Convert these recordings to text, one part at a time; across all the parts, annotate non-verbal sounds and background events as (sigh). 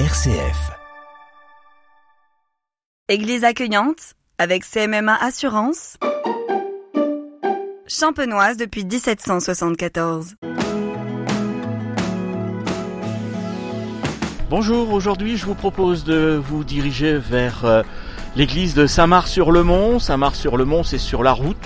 RCF. Église accueillante avec CMMA Assurance. Champenoise depuis 1774. Bonjour, aujourd'hui je vous propose de vous diriger vers euh, l'église de Saint-Marc-sur-le-Mont. Saint-Marc-sur-le-Mont, c'est sur la route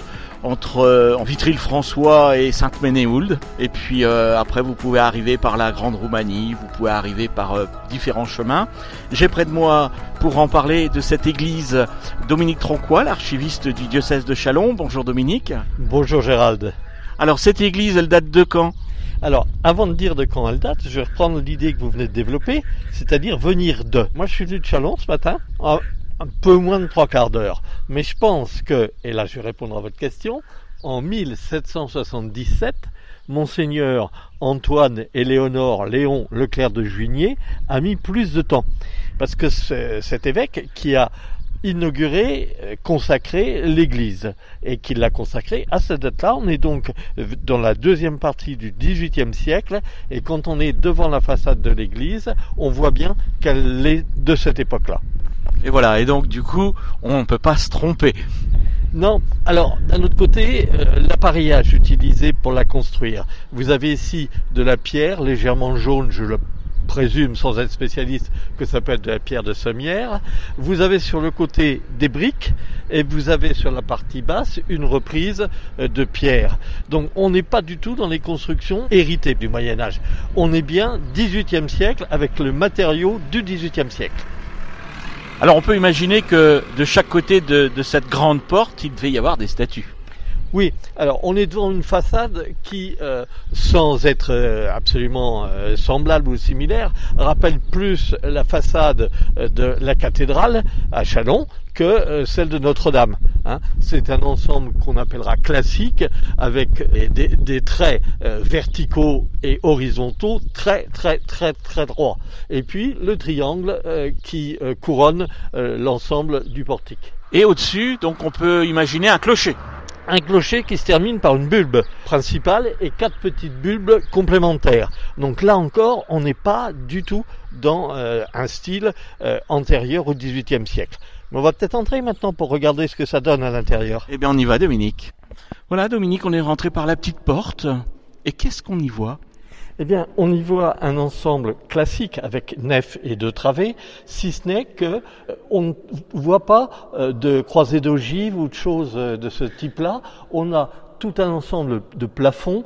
entre euh, en Vitry-le-François et Sainte-Ménéhould. Et puis euh, après, vous pouvez arriver par la Grande Roumanie, vous pouvez arriver par euh, différents chemins. J'ai près de moi, pour en parler de cette église, Dominique Tronquois, l'archiviste du diocèse de Chalon. Bonjour Dominique. Bonjour Gérald. Alors cette église, elle date de quand? Alors, avant de dire de quand elle date, je vais reprendre l'idée que vous venez de développer, c'est-à-dire venir de. Moi, je suis venu de Chalon ce matin, un peu moins de trois quarts d'heure. Mais je pense que, et là je vais répondre à votre question, en 1777, Monseigneur Antoine Éléonore Léon Leclerc de Juigné a mis plus de temps. Parce que cet évêque qui a inauguré, euh, consacré l'église et qui l'a consacré à cette date-là. On est donc dans la deuxième partie du XVIIIe siècle et quand on est devant la façade de l'église, on voit bien qu'elle est de cette époque-là. Et voilà, et donc du coup, on ne peut pas se tromper. Non, alors d'un autre côté, euh, l'appareillage utilisé pour la construire. Vous avez ici de la pierre légèrement jaune, je le présume sans être spécialiste que ça peut être de la pierre de sommière. Vous avez sur le côté des briques et vous avez sur la partie basse une reprise euh, de pierre. Donc on n'est pas du tout dans les constructions héritées du Moyen Âge. On est bien 18e siècle avec le matériau du 18e siècle. Alors on peut imaginer que de chaque côté de, cette grande porte, il devait y avoir des statues. Oui, alors on est devant une façade qui, euh, sans être euh, absolument euh, semblable ou similaire, rappelle plus la façade de la cathédrale à Chalon que celle de Notre-Dame. hein. C'est un ensemble qu'on appellera classique avec des, des traits verticaux et horizontaux très très très très droits. Et puis le triangle qui couronne l'ensemble du portique. Et au-dessus, donc on peut imaginer un clocher. Un clocher qui se termine par une bulbe principale et quatre petites bulbes complémentaires. Donc là encore, on n'est pas du tout dans euh, un style euh, antérieur au XVIIIe siècle. On va peut-être entrer maintenant pour regarder ce que ça donne à l'intérieur. Eh bien on y va Dominique. Voilà Dominique, on est rentré par la petite porte. Et qu'est-ce qu'on y voit? Eh bien, on y voit un ensemble classique avec nef et deux travées, si ce n'est que euh, on ne voit pas euh, de croisée d'ogives ou de choses euh, de ce type-là. On a tout un ensemble de plafonds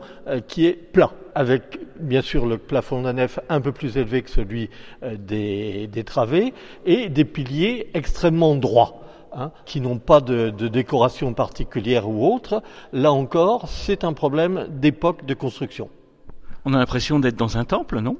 qui est plat, avec bien sûr le plafond de la nef un peu plus élevé que celui des, travées, et des piliers extrêmement droits. hein, qui n'ont pas de décoration particulière ou autre, là encore, c'est un problème d'époque de construction. On a l'impression d'être dans un temple, non?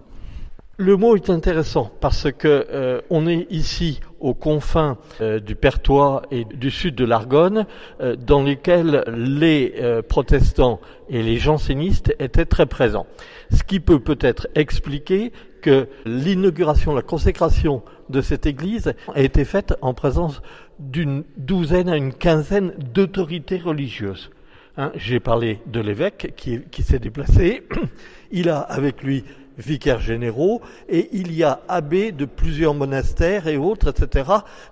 Le mot est intéressant parce que euh, on est ici aux confins euh, du Pertois et du sud de l'Argonne, euh, dans lesquels les euh, protestants et les jansénistes étaient très présents. Ce qui peut peut-être expliquer que l'inauguration, la consécration de cette église a été faite en présence d'une douzaine à une quinzaine d'autorités religieuses. Hein, J'ai parlé de l'évêque qui, s'est déplacé. (clears throat) Il a avec lui vicaires généraux et il y a abbés de plusieurs monastères et autres, etc.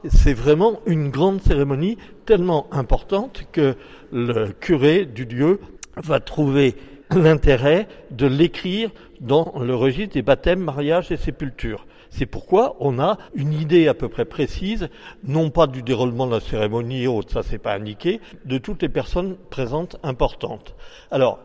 C'est vraiment une grande cérémonie tellement importante que le curé du lieu va trouver l'intérêt de l'écrire dans le registre des baptêmes, mariages et sépultures. C'est pourquoi on a une idée à peu près précise, non pas du déroulement de la cérémonie et autres, ça c'est pas indiqué, de toutes les personnes présentes importantes. Alors,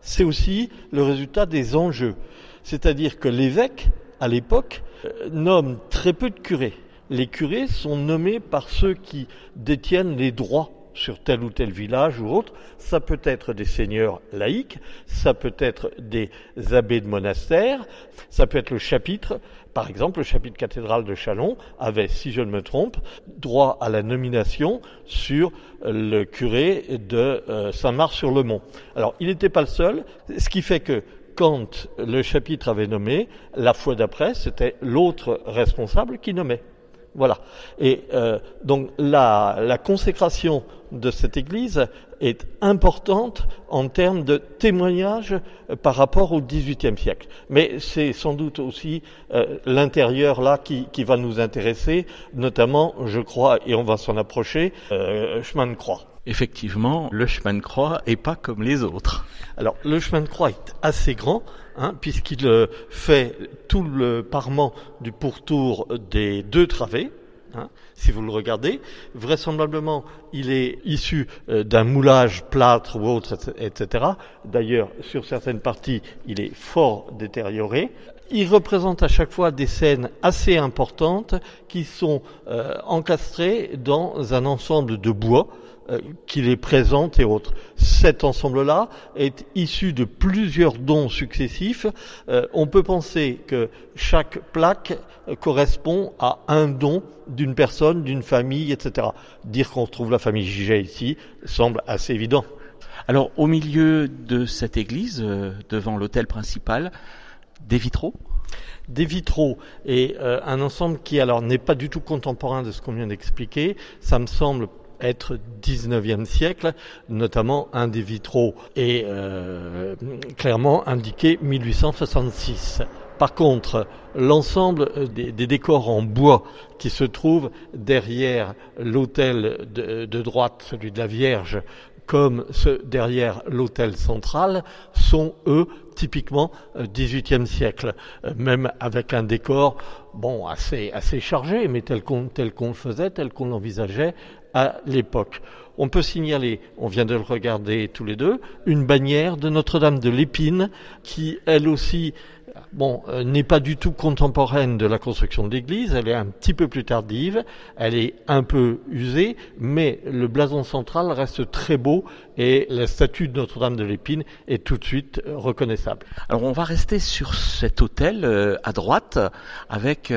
c'est aussi le résultat des enjeux. C'est-à-dire que l'évêque, à l'époque, euh, nomme très peu de curés. Les curés sont nommés par ceux qui détiennent les droits sur tel ou tel village ou autre. Ça peut être des seigneurs laïcs, ça peut être des abbés de monastères, ça peut être le chapitre. Par exemple, le chapitre cathédral de Chalon avait, si je ne me trompe, droit à la nomination sur le curé de euh, Saint-Marc-sur-le-Mont. Alors, il n'était pas le seul, ce qui fait que quand le chapitre avait nommé, la fois d'après, c'était l'autre responsable qui nommait. Voilà. Et euh, donc la, la consécration de cette église est importante en termes de témoignage euh, par rapport au XVIIIe siècle. Mais c'est sans doute aussi euh, l'intérieur là qui, qui, va nous intéresser, notamment, je crois, et on va s'en approcher, euh, chemin de croix. Effectivement, le chemin de croix est pas comme les autres. Alors, le chemin de croix est assez grand, hein, puisqu'il fait tout le parement du pourtour des deux travées. Hein, si vous le regardez, vraisemblablement, il est issu euh, d'un moulage plâtre ou autre, etc. D'ailleurs, sur certaines parties, il est fort détérioré. Il représente à chaque fois des scènes assez importantes qui sont euh, encastrées dans un ensemble de bois qui les présente et autres. Cet ensemble-là est issu de plusieurs dons successifs. Euh, on peut penser que chaque plaque correspond à un don d'une personne, d'une famille, etc. Dire qu'on trouve la famille Giget ici semble assez évident. Alors au milieu de cette église, euh, devant l'autel principal, des vitraux? Des vitraux et un ensemble qui alors n'est pas du tout contemporain de ce qu'on vient d'expliquer. Ça me semble être 19e siècle, notamment un des vitraux est euh, clairement indiqué 1866. Par contre, l'ensemble des, décors en bois qui se trouvent derrière l'autel de, droite, celui de la Vierge, comme ceux derrière l'autel central, sont eux typiquement XVIIIe siècle, même avec un décor bon assez assez chargé, mais tel qu'on tel qu'on le faisait, tel qu'on l'envisageait à l'époque. On peut signaler, on vient de le regarder tous les deux, une bannière de Notre-Dame de l'Épine qui, elle aussi, bon, euh, n'est pas du tout contemporaine de la construction de l'église, elle est un petit peu plus tardive, elle est un peu usée, mais le blason central reste très beau et la statue de Notre-Dame de l'Épine est tout de suite euh, reconnaissable. Alors on va rester sur cet hôtel euh, à droite avec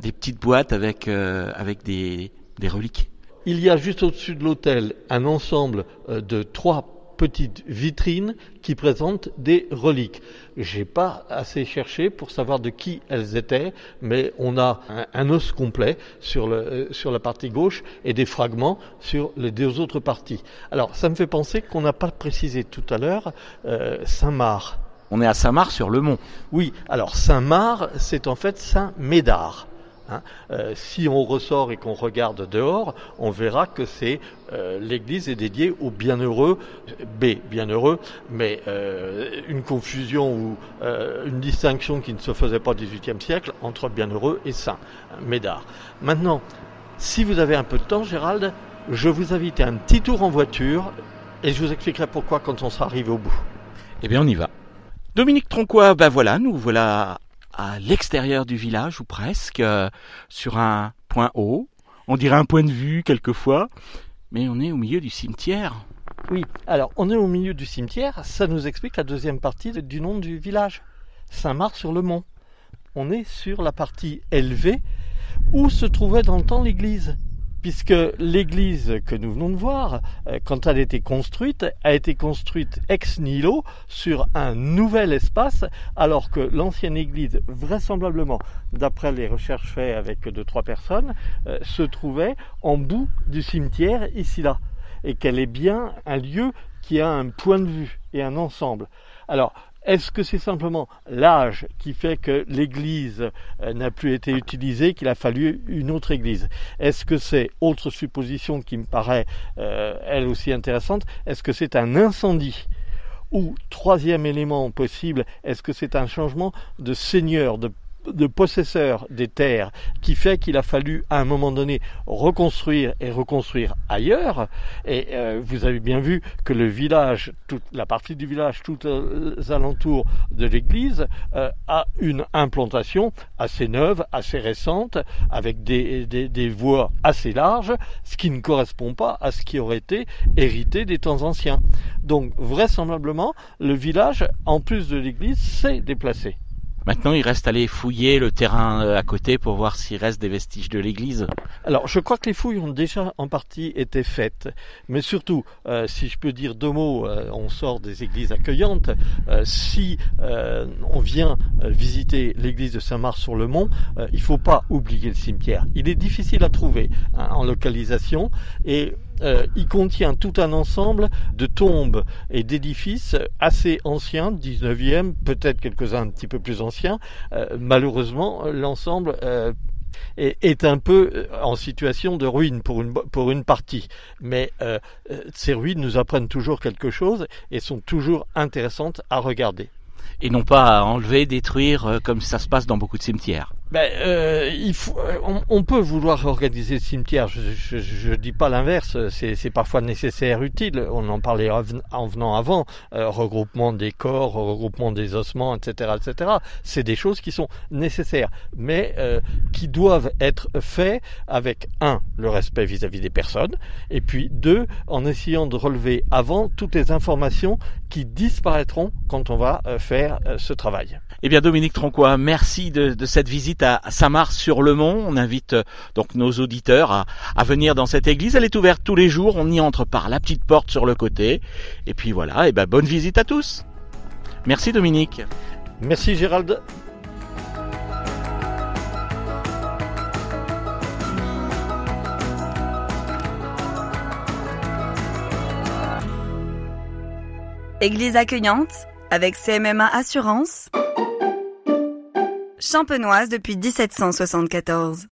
des petites boîtes avec, avec des, des reliques. Il y a juste au-dessus de l'hôtel un ensemble euh, de trois petites vitrines qui présentent des reliques. J'ai pas assez cherché pour savoir de qui elles étaient, mais on a un, os complet sur, le, euh, sur la partie gauche et des fragments sur les deux autres parties. Alors, ça me fait penser qu'on n'a pas précisé tout à l'heure euh, Saint-Marc. On est à Saint-Marc sur le mont. Oui, alors Saint-Marc, c'est en fait Saint-Médard. Hein. Euh, si on ressort et qu'on regarde dehors, on verra que c'est euh, l'Église est dédiée aux bienheureux, B, bienheureux, mais euh, une confusion ou une distinction qui ne se faisait pas au XVIIIe siècle entre bienheureux et saint, hein, Médard. Maintenant, si vous avez un peu de temps, Gérald, je vous invite à un petit tour en voiture et je vous expliquerai pourquoi quand on sera arrivé au bout. Eh bien, on y va. Dominique Tronquois, ben voilà, nous voilà à l'extérieur du village ou presque, euh, sur un point haut. On dirait un point de vue quelquefois, mais on est au milieu du cimetière. Oui, alors on est au milieu du cimetière, ça nous explique la deuxième partie du nom du village, Saint-Marc-sur-le-Mont. On est sur la partie élevée où se trouvait dans le temps l'église puisque l'église que nous venons de voir, euh, quand elle a été construite, a été construite ex nihilo sur un nouvel espace, alors que l'ancienne église, vraisemblablement, d'après les recherches faites avec deux trois personnes, euh, se trouvait en bout du cimetière ici là, et qu'elle est bien un lieu qui a un point de vue et un ensemble. Alors, est-ce que c'est simplement l'âge qui fait que l'église euh, n'a plus été utilisée, qu'il a fallu une autre église? Est-ce que c'est, autre supposition qui me paraît euh, elle aussi intéressante, est-ce que c'est un incendie? Ou troisième élément possible, est-ce que c'est un changement de seigneur, de de possesseur des terres qui fait qu'il a fallu à un moment donné reconstruire et reconstruire ailleurs. Et euh, vous avez bien vu que le village, toute la partie du village, tout aux alentours de l'église, euh, a une implantation assez neuve, assez récente, avec des, des, des voies assez larges, ce qui ne correspond pas à ce qui aurait été hérité des temps anciens. Donc vraisemblablement, le village, en plus de l'église, s'est déplacé. Maintenant, il reste à aller fouiller le terrain euh, à côté pour voir s'il reste des vestiges de l'église. Alors, je crois que les fouilles ont déjà en partie été faites. Mais surtout, euh, si je peux dire deux mots, euh, on sort des églises accueillantes. si on vient visiter l'église de Saint-Marc-sur-le-Mont, il ne faut pas oublier le cimetière. Il est difficile à trouver hein, en localisation et euh, il contient tout un ensemble de tombes et d'édifices assez anciens, 19e, peut-être quelques-uns un petit peu plus anciens. Euh, malheureusement, l'ensemble euh, est, un peu en situation de ruine pour une, pour une partie. Mais ces ruines nous apprennent toujours quelque chose et sont toujours intéressantes à regarder. Et non pas à enlever, détruire comme ça se passe dans beaucoup de cimetières ben, euh, il faut, euh, on, peut vouloir organiser le cimetière. Je ne dis pas l'inverse. C'est parfois nécessaire, utile. On en parlait en venant avant. Euh, regroupement des corps, regroupement des ossements, etc., etc. C'est des choses qui sont nécessaires, mais euh, qui doivent être faits avec un le respect vis-à-vis des personnes, et puis deux en essayant de relever avant toutes les informations qui disparaîtront quand on va euh, faire ce travail. Eh bien, Dominique Troncois, merci de, de cette visite à Samar-sur-le-Mont. On invite euh, donc nos auditeurs à, venir dans cette église. Elle est ouverte tous les jours. On y entre par la petite porte sur le côté. Et puis voilà, et ben bonne visite à tous. Merci Dominique. Merci Gérald. Église accueillante avec CMMA Assurance champenoise depuis 1774.